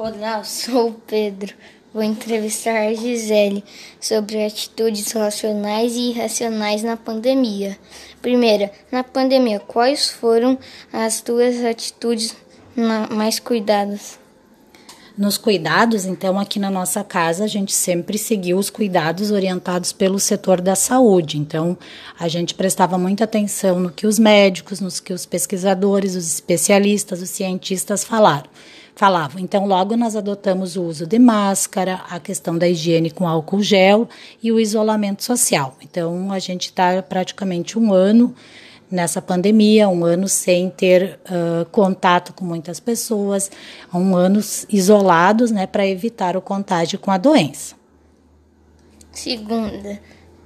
Olá, eu sou o Pedro. Vou entrevistar a Gisele sobre atitudes racionais e irracionais na pandemia. Primeira, na pandemia, quais foram as tuas atitudes mais cuidadas? Nos cuidados, então, aqui na nossa casa, a gente sempre seguiu os cuidados orientados pelo setor da saúde. Então, a gente prestava muita atenção no que os médicos, nos que os pesquisadores, os especialistas, os cientistas falaram falavam. Então, logo nós adotamos o uso de máscara, a questão da higiene com álcool gel e o isolamento social. Então, a gente está praticamente um ano nessa pandemia, um ano sem ter uh, contato com muitas pessoas, um ano isolados, né, para evitar o contágio com a doença. Segunda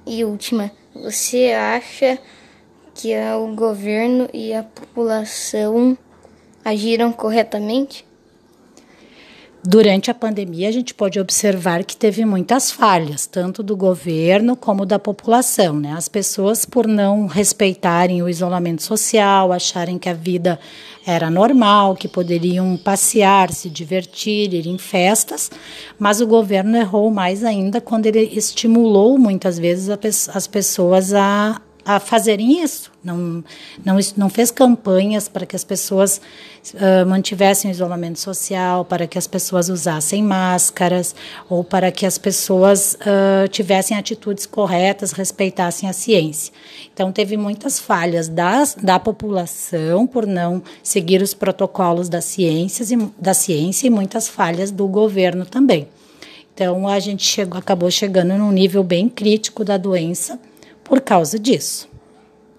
e última, você acha que o governo e a população agiram corretamente? Durante a pandemia, a gente pode observar que teve muitas falhas, tanto do governo como da população. Né? As pessoas, por não respeitarem o isolamento social, acharem que a vida era normal, que poderiam passear, se divertir, ir em festas, mas o governo errou mais ainda quando ele estimulou muitas vezes as pessoas a a fazerem isso. Não, não, não fez campanhas para que as pessoas uh, mantivessem o isolamento social, para que as pessoas usassem máscaras, ou para que as pessoas uh, tivessem atitudes corretas, respeitassem a ciência. Então, teve muitas falhas das, da população por não seguir os protocolos da ciência, e, da ciência e muitas falhas do governo também. Então, a gente chegou, acabou chegando num nível bem crítico da doença por causa disso.